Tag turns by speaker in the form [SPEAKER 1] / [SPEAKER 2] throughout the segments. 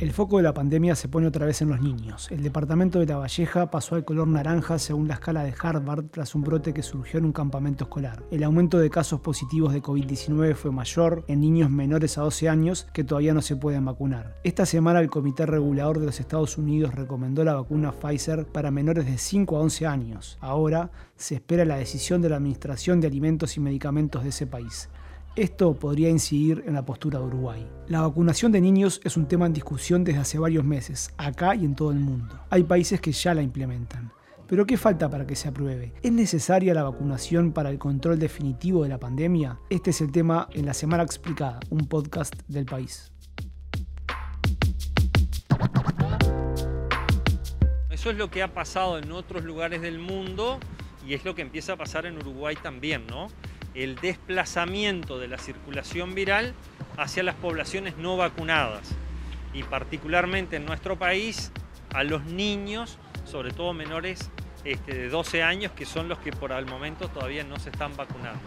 [SPEAKER 1] El foco de la pandemia se pone otra vez en los niños. El departamento de La Valleja pasó al color naranja según la escala de Harvard tras un brote que surgió en un campamento escolar. El aumento de casos positivos de COVID-19 fue mayor en niños menores a 12 años que todavía no se pueden vacunar. Esta semana el Comité Regulador de los Estados Unidos recomendó la vacuna Pfizer para menores de 5 a 11 años. Ahora se espera la decisión de la Administración de Alimentos y Medicamentos de ese país. Esto podría incidir en la postura de Uruguay. La vacunación de niños es un tema en discusión desde hace varios meses, acá y en todo el mundo. Hay países que ya la implementan. Pero ¿qué falta para que se apruebe? ¿Es necesaria la vacunación para el control definitivo de la pandemia? Este es el tema en La Semana Explicada, un podcast del país.
[SPEAKER 2] Eso es lo que ha pasado en otros lugares del mundo y es lo que empieza a pasar en Uruguay también, ¿no? El desplazamiento de la circulación viral hacia las poblaciones no vacunadas y particularmente en nuestro país a los niños, sobre todo menores este, de 12 años, que son los que por el momento todavía no se están vacunando.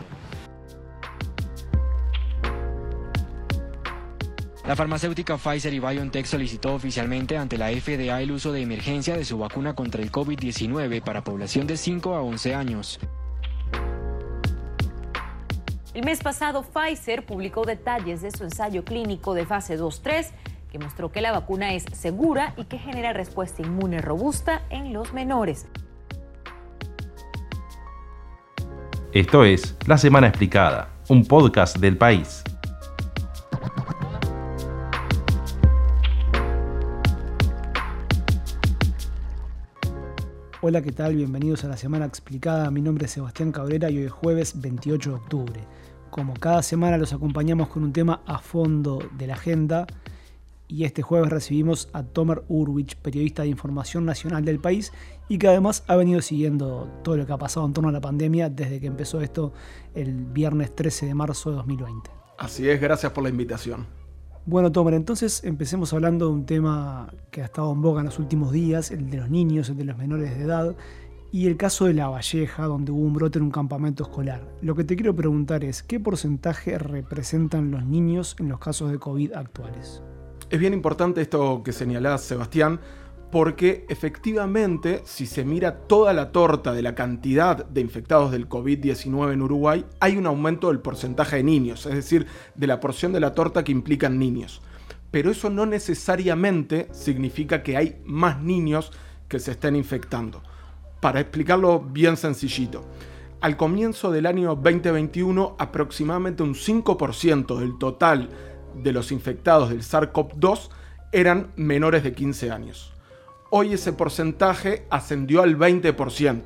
[SPEAKER 3] La farmacéutica Pfizer y BioNTech solicitó oficialmente ante la FDA el uso de emergencia de su vacuna contra el COVID-19 para población de 5 a 11 años.
[SPEAKER 4] El mes pasado, Pfizer publicó detalles de su ensayo clínico de fase 2-3 que mostró que la vacuna es segura y que genera respuesta inmune robusta en los menores.
[SPEAKER 5] Esto es La Semana Explicada, un podcast del país.
[SPEAKER 1] Hola, ¿qué tal? Bienvenidos a la Semana Explicada. Mi nombre es Sebastián Cabrera y hoy es jueves 28 de octubre. Como cada semana los acompañamos con un tema a fondo de la agenda y este jueves recibimos a Tomer Urwich, periodista de información nacional del país y que además ha venido siguiendo todo lo que ha pasado en torno a la pandemia desde que empezó esto el viernes 13 de marzo de 2020.
[SPEAKER 6] Así es, gracias por la invitación.
[SPEAKER 1] Bueno, Tomer, entonces empecemos hablando de un tema que ha estado en boga en los últimos días, el de los niños, el de los menores de edad, y el caso de La Valleja, donde hubo un brote en un campamento escolar. Lo que te quiero preguntar es, ¿qué porcentaje representan los niños en los casos de COVID actuales?
[SPEAKER 6] Es bien importante esto que señalás, Sebastián, porque efectivamente, si se mira toda la torta de la cantidad de infectados del COVID-19 en Uruguay, hay un aumento del porcentaje de niños, es decir, de la porción de la torta que implican niños. Pero eso no necesariamente significa que hay más niños que se estén infectando. Para explicarlo bien sencillito, al comienzo del año 2021 aproximadamente un 5% del total de los infectados del SARS-CoV-2 eran menores de 15 años hoy ese porcentaje ascendió al 20%.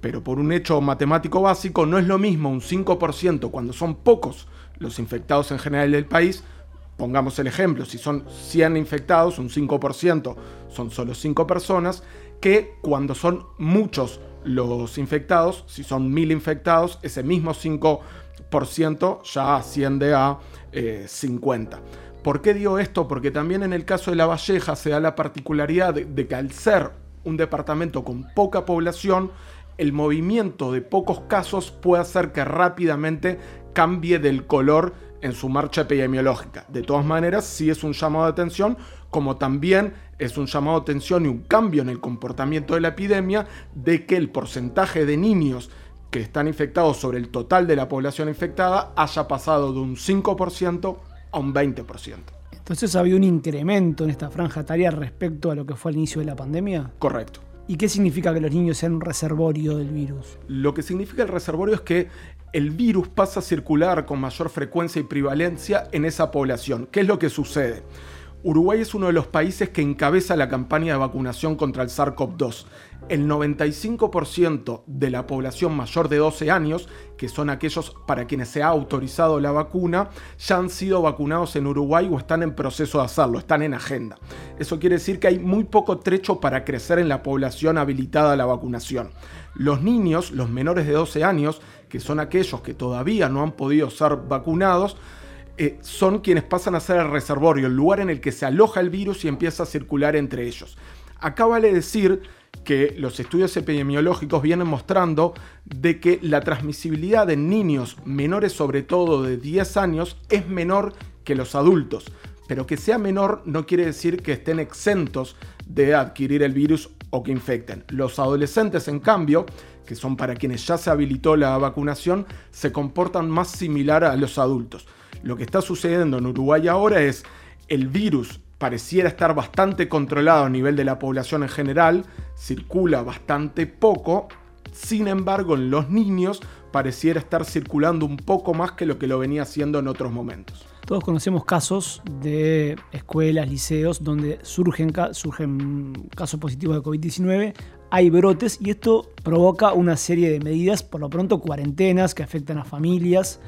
[SPEAKER 6] Pero por un hecho matemático básico no es lo mismo un 5% cuando son pocos los infectados en general del país. Pongamos el ejemplo, si son 100 infectados, un 5% son solo 5 personas, que cuando son muchos los infectados, si son 1000 infectados, ese mismo 5% ya asciende a 50. Eh, ¿Por qué digo esto? Porque también en el caso de La Valleja se da la particularidad de, que al ser un departamento con poca población, el movimiento de pocos casos puede hacer que rápidamente cambie del color en su marcha epidemiológica. De todas maneras, sí es un llamado de atención, como también es un llamado de atención y un cambio en el comportamiento de la epidemia de que el porcentaje de niños que están infectados sobre el total de la población infectada haya pasado de un 5% a un 20%.
[SPEAKER 1] Entonces había un incremento en esta franja etaria respecto a lo que fue al inicio de la pandemia.
[SPEAKER 6] Correcto.
[SPEAKER 1] ¿Y qué significa que los niños sean un reservorio del virus?
[SPEAKER 6] Lo que significa el reservorio es que el virus pasa a circular con mayor frecuencia y prevalencia en esa población. ¿Qué es lo que sucede? Uruguay es uno de los países que encabeza la campaña de vacunación contra el SARS-CoV-2. El 95% de la población mayor de 12 años, que son aquellos para quienes se ha autorizado la vacuna, ya han sido vacunados en Uruguay o están en proceso de hacerlo, están en agenda. Eso quiere decir que hay muy poco trecho para crecer en la población habilitada a la vacunación. Los niños, los menores de 12 años, que son aquellos que todavía no han podido ser vacunados, eh, son quienes pasan a ser el reservorio, el lugar en el que se aloja el virus y empieza a circular entre ellos. Acá vale decir que los estudios epidemiológicos vienen mostrando de que la transmisibilidad en niños menores sobre todo de 10 años es menor que los adultos. Pero que sea menor no quiere decir que estén exentos de adquirir el virus o que infecten. Los adolescentes, en cambio, que son para quienes ya se habilitó la vacunación, se comportan más similar a los adultos. Lo que está sucediendo en Uruguay ahora es el virus pareciera estar bastante controlado a nivel de la población en general, circula bastante poco, sin embargo en los niños pareciera estar circulando un poco más que lo que lo venía haciendo en otros momentos.
[SPEAKER 1] Todos conocemos casos de escuelas, liceos, donde surgen, casos positivos de COVID-19, hay brotes y esto provoca una serie de medidas, por lo pronto cuarentenas que afectan a familias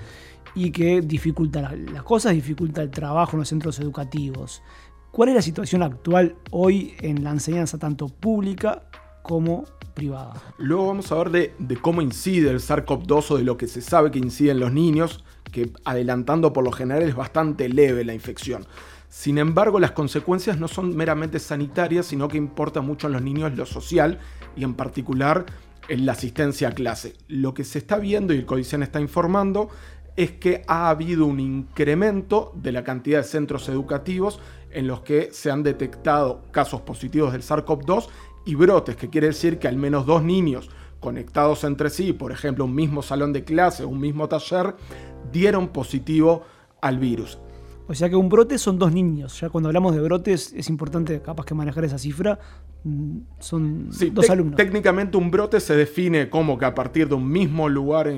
[SPEAKER 1] y que dificulta las cosas, dificulta el trabajo en los centros educativos. ¿Cuál es la situación actual hoy en la enseñanza tanto pública como privada?
[SPEAKER 6] Luego vamos a ver de, cómo incide el SARS-CoV-2 o de lo que se sabe que incide en los niños, que adelantando por lo general es bastante leve la infección. Sin embargo, las consecuencias no son meramente sanitarias, sino que importa mucho en los niños lo social y en particular en la asistencia a clase. Lo que se está viendo y el Codicen está informando es que ha habido un incremento de la cantidad de centros educativos en los que se han detectado casos positivos del SARS-CoV-2 y brotes, que quiere decir que al menos dos niños conectados entre sí, por ejemplo un mismo salón de clase, un mismo taller, dieron positivo al virus.
[SPEAKER 1] O sea que un brote son dos niños. Ya cuando hablamos de brotes es importante capaz que manejar esa cifra. Mm, son dos alumnos.
[SPEAKER 6] Técnicamente un brote se define como que a partir de un mismo lugar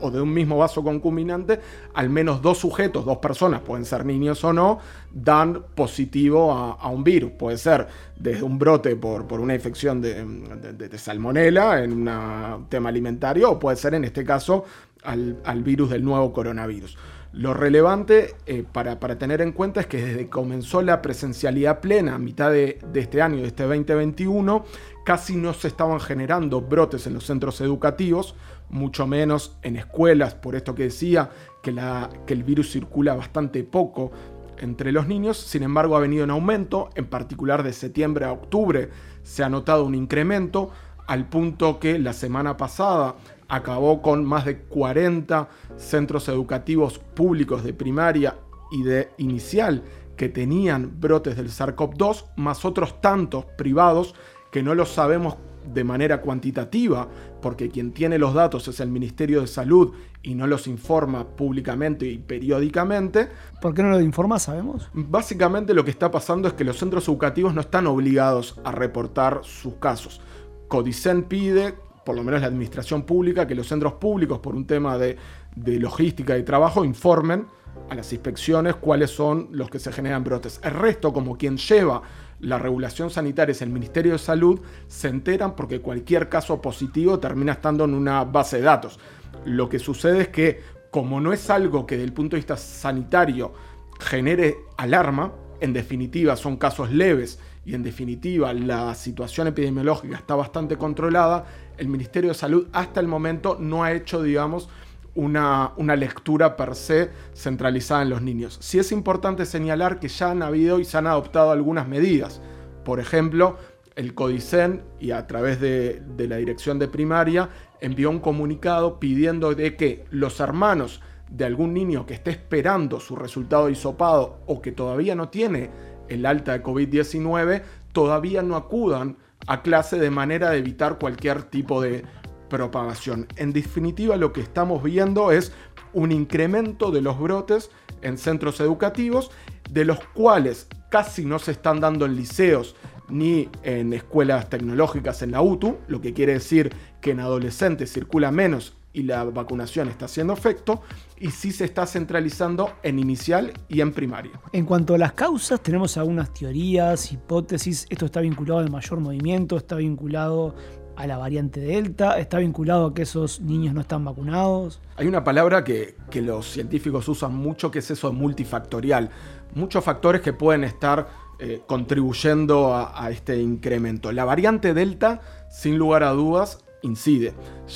[SPEAKER 6] o de un mismo vaso concuminante, al menos dos sujetos, dos personas, pueden ser niños o no, dan positivo a, un virus. Puede ser desde un brote por, por una infección de, de, salmonela en un tema alimentario o puede ser en este caso al, al virus del nuevo coronavirus. Lo relevante eh, para, tener en cuenta es que desde que comenzó la presencialidad plena a mitad de, este año, de este 2021, casi no se estaban generando brotes en los centros educativos, mucho menos en escuelas, por esto que decía que, la, que el virus circula bastante poco entre los niños, sin embargo ha venido en aumento, en particular de septiembre a octubre se ha notado un incremento, al punto que la semana pasada acabó con más de 40 centros educativos públicos de primaria y de inicial que tenían brotes del SARS-CoV-2, más otros tantos privados que no los sabemos de manera cuantitativa, porque quien tiene los datos es el Ministerio de Salud y no los informa públicamente y periódicamente.
[SPEAKER 1] ¿Por qué no lo informa, sabemos?
[SPEAKER 6] Básicamente lo que está pasando es que los centros educativos no están obligados a reportar sus casos. Codicen pide por lo menos la administración pública, que los centros públicos, por un tema de, logística y trabajo, informen a las inspecciones cuáles son los que se generan brotes. El resto, como quien lleva la regulación sanitaria es el Ministerio de Salud, se enteran porque cualquier caso positivo termina estando en una base de datos. Lo que sucede es que, como no es algo que desde el punto de vista sanitario genere alarma, en definitiva son casos leves y en definitiva la situación epidemiológica está bastante controlada, el Ministerio de Salud hasta el momento no ha hecho, digamos, una, una, lectura per se centralizada en los niños. Sí es importante señalar que ya han habido y se han adoptado algunas medidas. Por ejemplo, el Codicen y a través de, de la dirección de primaria envió un comunicado pidiendo de que los hermanos de algún niño que esté esperando su resultado de hisopado o que todavía no tiene el alta de COVID-19 todavía no acudan a clase de manera de evitar cualquier tipo de propagación. En definitiva, lo que estamos viendo es un incremento de los brotes en centros educativos, de los cuales casi no se están dando en liceos ni en escuelas tecnológicas en la UTU, lo que quiere decir que en adolescentes circula menos y la vacunación está haciendo efecto y sí se está centralizando en inicial y en primaria.
[SPEAKER 1] En cuanto a las causas, tenemos algunas teorías, hipótesis. Esto está vinculado al mayor movimiento, está vinculado a la variante Delta, está vinculado a que esos niños no están vacunados.
[SPEAKER 6] Hay una palabra que, los científicos usan mucho que es eso multifactorial. Muchos factores que pueden estar eh, contribuyendo a este incremento. La variante Delta, sin lugar a dudas, incide.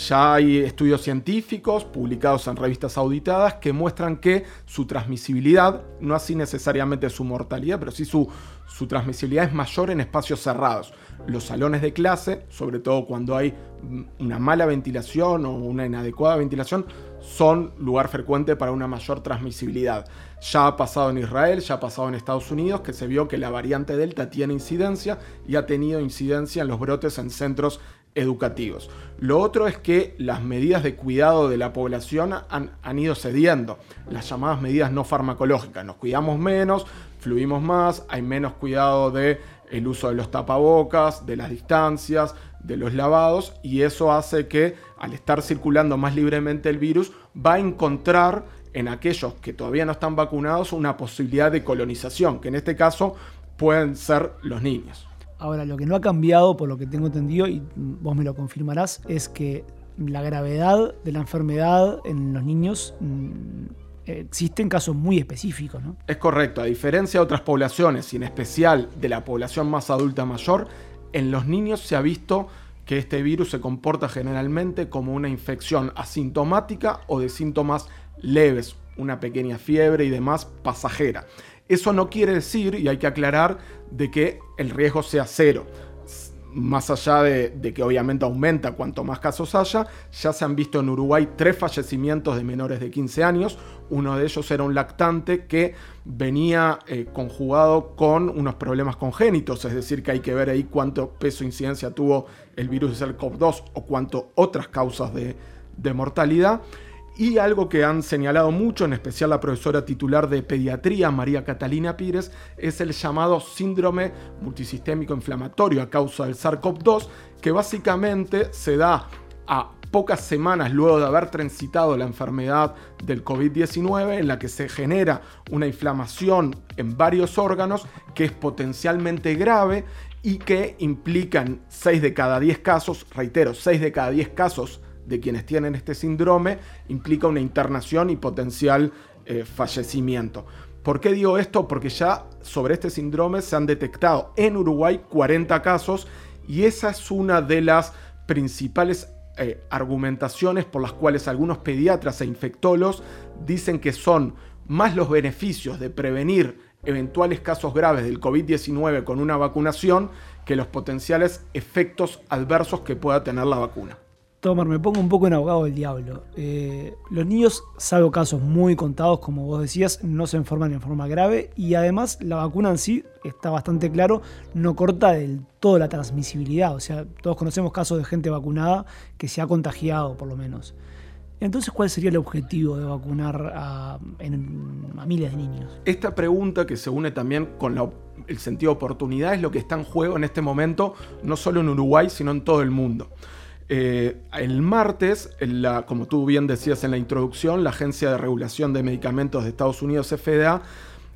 [SPEAKER 6] Ya hay estudios científicos publicados en revistas auditadas que muestran que su transmisibilidad, no así necesariamente su mortalidad, pero sí su, su transmisibilidad es mayor en espacios cerrados. Los salones de clase, sobre todo cuando hay una mala ventilación o una inadecuada ventilación, son lugar frecuente para una mayor transmisibilidad. Ya ha pasado en Israel, ya ha pasado en Estados Unidos, que se vio que la variante Delta tiene incidencia y ha tenido incidencia en los brotes en centros educativos. Lo otro es que las medidas de cuidado de la población han, ido cediendo, las llamadas medidas no farmacológicas. Nos cuidamos menos, fluimos más, hay menos cuidado de uso de los tapabocas, de las distancias, de los lavados y eso hace que al estar circulando más libremente el virus va a encontrar en aquellos que todavía no están vacunados una posibilidad de colonización, que en este caso pueden ser los niños.
[SPEAKER 1] Ahora, lo que no ha cambiado, por lo que tengo entendido, y vos me lo confirmarás, es que la gravedad de la enfermedad en los niños mm, existen casos muy específicos, ¿no?
[SPEAKER 6] Es correcto, a diferencia de otras poblaciones, y en especial de la población más adulta mayor, en los niños se ha visto que este virus se comporta generalmente como una infección asintomática o de síntomas leves, una pequeña fiebre y demás pasajera. Eso no quiere decir, y hay que aclarar, de que el riesgo sea cero. Más allá de, que obviamente aumenta cuanto más casos haya, ya se han visto en Uruguay tres fallecimientos de menores de 15 años. Uno de ellos era un lactante que venía eh, conjugado con unos problemas congénitos, es decir, que hay que ver ahí cuánto peso e incidencia tuvo el virus de SARS-CoV-2 o cuánto otras causas de mortalidad. Y algo que han señalado mucho, en especial la profesora titular de pediatría, María Catalina Pires, es el llamado síndrome multisistémico inflamatorio a causa del SARS-CoV-2, que básicamente se da a pocas semanas luego de haber transitado la enfermedad del COVID-19, en la que se genera una inflamación en varios órganos que es potencialmente grave y que implican 6 de cada 10 casos, reitero, 6 de cada 10 casos de quienes tienen este síndrome implica una internación y potencial eh, fallecimiento. ¿Por qué digo esto? Porque ya sobre este síndrome se han detectado en Uruguay 40 casos y esa es una de las principales eh, argumentaciones por las cuales algunos pediatras e infectólogos dicen que son más los beneficios de prevenir eventuales casos graves del COVID-19 con una vacunación que los potenciales efectos adversos que pueda tener la vacuna.
[SPEAKER 1] Tomar, me pongo un poco en abogado del diablo. Eh, los niños, salvo casos muy contados, como vos decías, no se enferman en forma grave y además la vacuna en sí, está bastante claro, no corta del todo la transmisibilidad. O sea, todos conocemos casos de gente vacunada que se ha contagiado, por lo menos. Entonces, ¿cuál sería el objetivo de vacunar a, miles de niños?
[SPEAKER 6] Esta pregunta que se une también con el sentido de oportunidad es lo que está en juego en este momento, no solo en Uruguay, sino en todo el mundo. Eh, el martes, como tú bien decías en la introducción, la Agencia de Regulación de Medicamentos de Estados Unidos, FDA,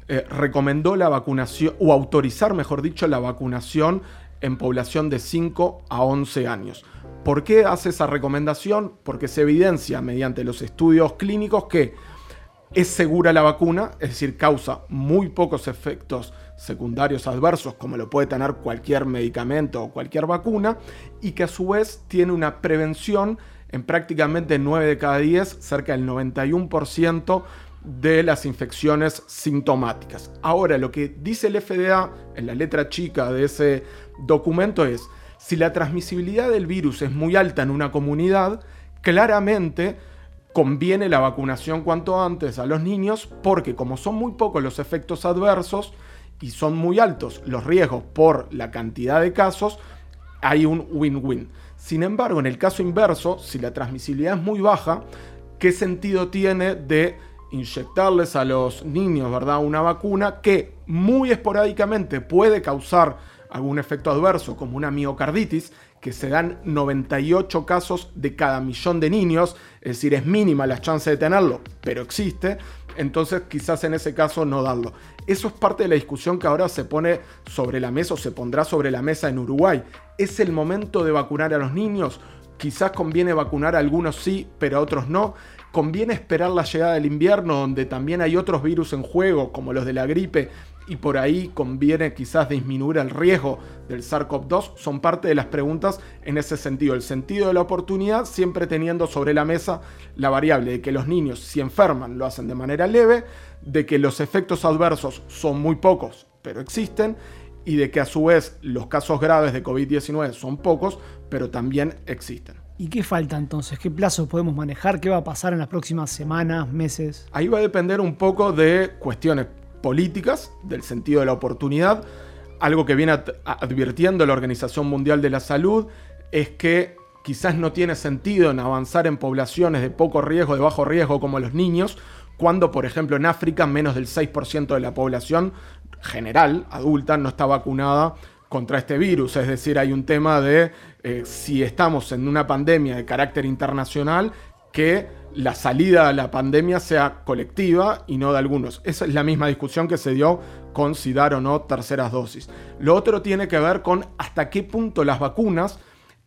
[SPEAKER 6] eh, recomendó la vacunación, o autorizar, mejor dicho, la vacunación en población de 5 a 11 años. ¿Por qué hace esa recomendación? Porque se evidencia mediante los estudios clínicos que es segura la vacuna, es decir, causa muy pocos efectos secundarios adversos como lo puede tener cualquier medicamento o cualquier vacuna y que a su vez tiene una prevención en prácticamente 9 de cada 10, cerca del 91% de las infecciones sintomáticas. Ahora, lo que dice el FDA en la letra chica de ese documento es, si la transmisibilidad del virus es muy alta en una comunidad, claramente conviene la vacunación cuanto antes a los niños porque como son muy pocos los efectos adversos, y son muy altos los riesgos por la cantidad de casos, hay un win-win. Sin embargo, en el caso inverso, si la transmisibilidad es muy baja, ¿qué sentido tiene de inyectarles a los niños, ¿verdad? Una vacuna que muy esporádicamente puede causar algún efecto adverso, como una miocarditis, que se dan 98 casos de cada millón de niños, es decir, es mínima la chance de tenerlo, pero existe, entonces quizás en ese caso no darlo. Eso es parte de la discusión que ahora se pone sobre la mesa o se pondrá sobre la mesa en Uruguay. ¿Es el momento de vacunar a los niños? Quizás conviene vacunar a algunos sí, pero a otros no. Conviene esperar la llegada del invierno, donde también hay otros virus en juego, como los de la gripe, y por ahí conviene quizás disminuir el riesgo del SARS-CoV-2 son parte de las preguntas en ese sentido. El sentido de la oportunidad siempre teniendo sobre la mesa la variable de que los niños si enferman lo hacen de manera leve, de que los efectos adversos son muy pocos pero existen y de que a su vez los casos graves de COVID-19 son pocos pero también existen.
[SPEAKER 1] ¿Y qué falta entonces? ¿Qué plazos podemos manejar? ¿Qué va a pasar en las próximas semanas, meses?
[SPEAKER 6] Ahí va a depender un poco de cuestiones políticas, del sentido de la oportunidad. Algo que viene advirtiendo la Organización Mundial de la Salud es que quizás no tiene sentido en avanzar en poblaciones de poco riesgo, de bajo riesgo como los niños, cuando por ejemplo en África menos del 6% de la población general, adulta, no está vacunada contra este virus. Es decir, hay un tema de eh, si estamos en una pandemia de carácter internacional, que la salida a la pandemia sea colectiva y no de algunos. Esa es la misma discusión que se dio con si dar o no terceras dosis. Lo otro tiene que ver con hasta qué punto las vacunas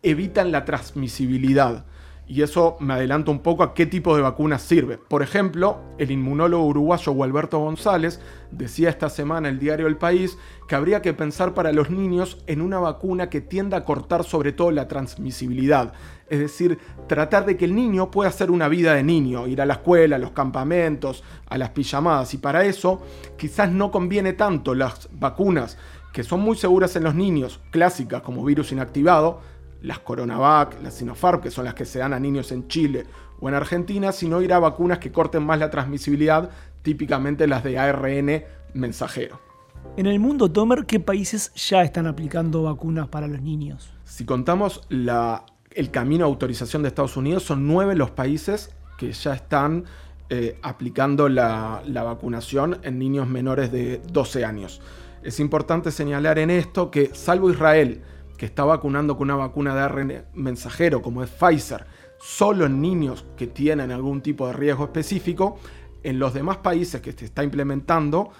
[SPEAKER 6] evitan la transmisibilidad y eso me adelanta un poco a qué tipo de vacuna sirve. Por ejemplo, el inmunólogo uruguayo Gualberto González decía esta semana en el diario El País que habría que pensar para los niños en una vacuna que tienda a cortar sobre todo la transmisibilidad. Es decir, tratar de que el niño pueda hacer una vida de niño, ir a la escuela, a los campamentos, a las pijamadas. Y para eso quizás no conviene tanto las vacunas que son muy seguras en los niños, clásicas como virus inactivado, las Coronavac, las Sinopharm, que son las que se dan a niños en Chile o en Argentina, sino ir a vacunas que corten más la transmisibilidad, típicamente las de ARN mensajero.
[SPEAKER 1] En el mundo, Tomer, ¿qué países ya están aplicando vacunas para los niños?
[SPEAKER 6] Si contamos el camino de autorización de Estados Unidos, son nueve los países que ya están eh, aplicando la, la vacunación en niños menores de 12 años. Es importante señalar en esto que, salvo Israel, que está vacunando con una vacuna de ARN mensajero como es Pfizer, solo en niños que tienen algún tipo de riesgo específico, en los demás países que se está implementando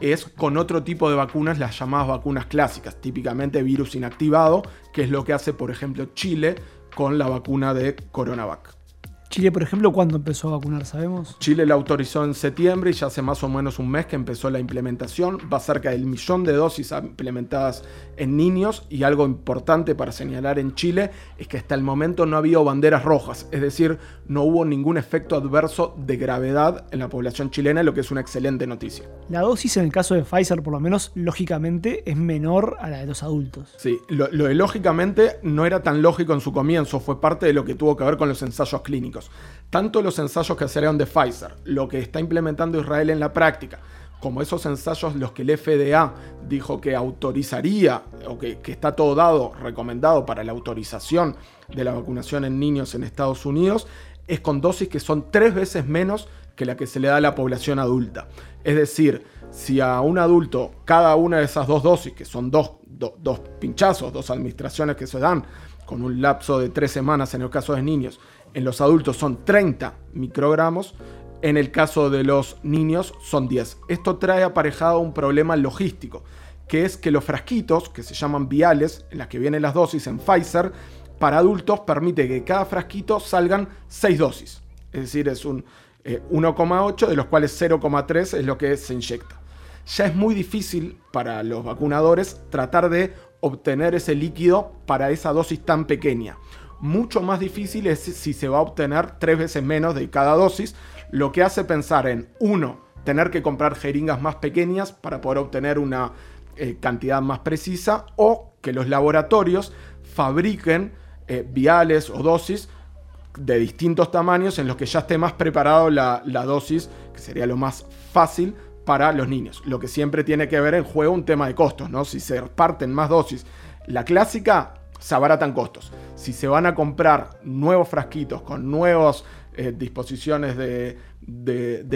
[SPEAKER 6] es con otro tipo de vacunas, las llamadas vacunas clásicas, típicamente virus inactivado, que es lo que hace, por ejemplo, Chile con la vacuna de Coronavac.
[SPEAKER 1] Chile, por ejemplo, ¿cuándo empezó a vacunar? ¿Sabemos?
[SPEAKER 6] Chile la autorizó en septiembre y ya hace más o menos un mes que empezó la implementación. Va cerca del millón de dosis implementadas en niños y algo importante para señalar en Chile es que hasta el momento no ha habido banderas rojas, es decir, no hubo ningún efecto adverso de gravedad en la población chilena, lo que es una excelente noticia.
[SPEAKER 1] La dosis en el caso de Pfizer, por lo menos lógicamente, es menor a la de los adultos.
[SPEAKER 6] Sí, lo, lo de lógicamente no era tan lógico en su comienzo, fue parte de lo que tuvo que ver con los ensayos clínicos. Tanto los ensayos que salieron de Pfizer, lo que está implementando Israel en la práctica, como esos ensayos los que el FDA dijo que autorizaría, o que, que, está todo dado, recomendado para la autorización de la vacunación en niños en Estados Unidos, es con dosis que son tres veces menos que la que se le da a la población adulta. Es decir, si a un adulto cada una de esas dos dosis, que son dos, dos pinchazos, dos administraciones que se dan con un lapso de tres semanas en el caso de niños, en los adultos son 30 microgramos, en el caso de los niños son 10. Esto trae aparejado un problema logístico, que es que los frasquitos, que se llaman viales, en las que vienen las dosis en Pfizer, para adultos permite que cada frasquito salgan 6 dosis. Es decir, es un 1,8 eh, de los cuales 0,3 es lo que se inyecta. Ya es muy difícil para los vacunadores tratar de obtener ese líquido para esa dosis tan pequeña. Mucho más difícil es si se va a obtener tres veces menos de cada dosis, lo que hace pensar en, uno, tener que comprar jeringas más pequeñas para poder obtener una eh, cantidad más precisa, o que los laboratorios fabriquen eh, viales o dosis de distintos tamaños en los que ya esté más preparado la, la dosis, que sería lo más fácil para los niños. Lo que siempre tiene que ver en juego un tema de costos, ¿no? Si se parten más dosis. La clásica se abaratan costos. Si se van a comprar nuevos frasquitos con nuevas eh, disposiciones de,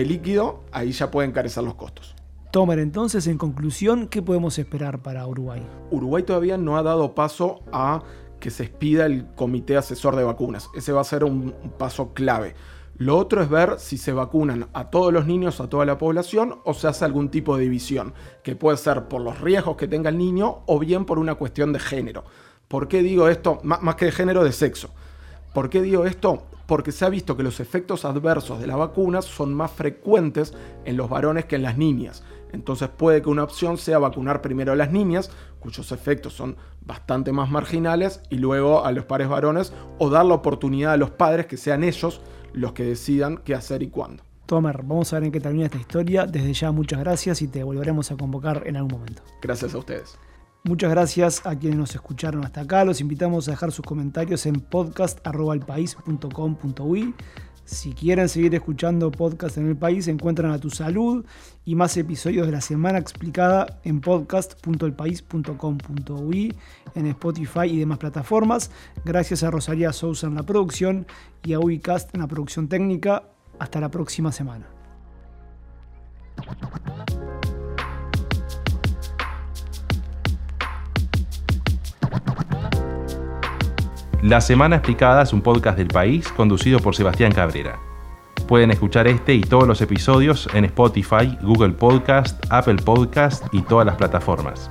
[SPEAKER 6] líquido, ahí ya pueden encarecer los costos.
[SPEAKER 1] Tomer, entonces, en conclusión, ¿qué podemos esperar para Uruguay?
[SPEAKER 6] Uruguay todavía no ha dado paso a que se expida el comité asesor de vacunas. Ese va a ser un paso clave. Lo otro es ver si se vacunan a todos los niños, a toda la población, o se hace algún tipo de división, que puede ser por los riesgos que tenga el niño o bien por una cuestión de género. ¿Por qué digo esto? Más que de género, de sexo. ¿Por qué digo esto? Porque se ha visto que los efectos adversos de la vacuna son más frecuentes en los varones que en las niñas. Entonces puede que una opción sea vacunar primero a las niñas, cuyos efectos son bastante más marginales, y luego a los pares varones, o dar la oportunidad a los padres que sean ellos los que decidan qué hacer y cuándo.
[SPEAKER 1] Tomer, vamos a ver en qué termina esta historia. Desde ya muchas gracias y te volveremos a convocar en algún momento.
[SPEAKER 6] Gracias a ustedes.
[SPEAKER 1] Muchas gracias a quienes nos escucharon hasta acá. Los invitamos a dejar sus comentarios en podcast.alpaís.com.uy. Si quieren seguir escuchando podcast en el país, encuentran a tu salud y más episodios de la semana explicada en podcast.elpaís.com.uy, en Spotify y demás plataformas. Gracias a Rosalía Sousa en la producción y a Uicast en la producción técnica. Hasta la próxima semana.
[SPEAKER 5] La Semana Explicada es un podcast del país conducido por Sebastián Cabrera. Pueden escuchar este y todos los episodios en Spotify, Google Podcast, Apple Podcast y todas las plataformas.